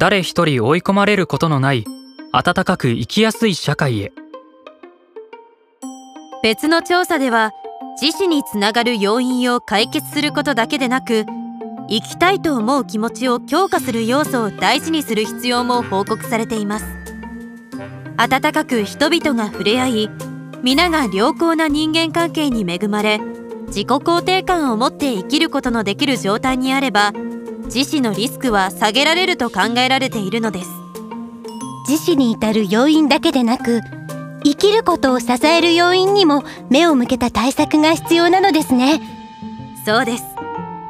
誰一人追い込まれることのない温かく生きやすい社会へ。別の調査では自死につながる要因を解決することだけでなく生きたいと思う気持ちを強化する要素を大事にする必要も報告されています。温かく人々が触れ合い皆が良好な人間関係に恵まれ自己肯定感を持って生きることのできる状態にあれば自死のリスクは下げられると考えられているのです。自死に至る要因だけでなく生きることを支える要因にも目を向けた対策が必要なのですね。そうです。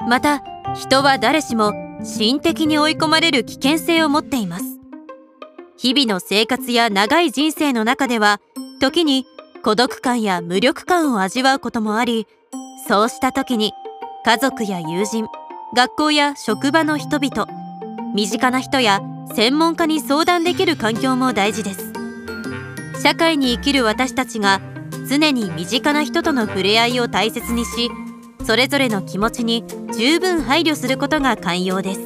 また人は誰しも心的に追い込まれる危険性を持っています。日々の生活や長い人生の中では時に孤独感や無力感を味わうこともありそうした時に家族や友人学校や職場の人々。身近な人や専門家に相談できる環境も大事です。社会に生きる私たちが常に身近な人との触れ合いを大切にしそれぞれの気持ちに十分配慮することが寛容です。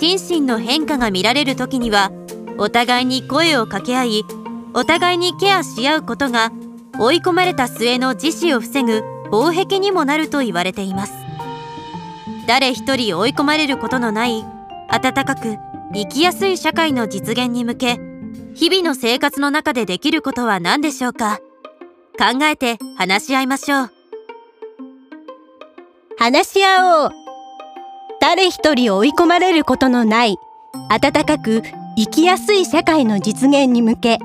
心身の変化が見られる時にはお互いに声を掛け合いお互いにケアし合うことが追い込まれた末の自死を防ぐ防壁にもなると言われています。誰一人追い込まれることのない温かく生きやすい社会の実現に向け日々の生活の中でできることは何でしょうか？考えて話し合いましょう。話し合おう。誰一人追い込まれることのない温かく生きやすい社会の実現に向け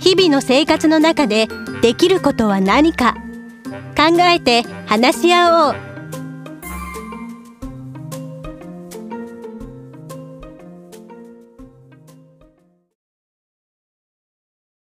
日々の生活の中でできることは何か。考えて話し合おう。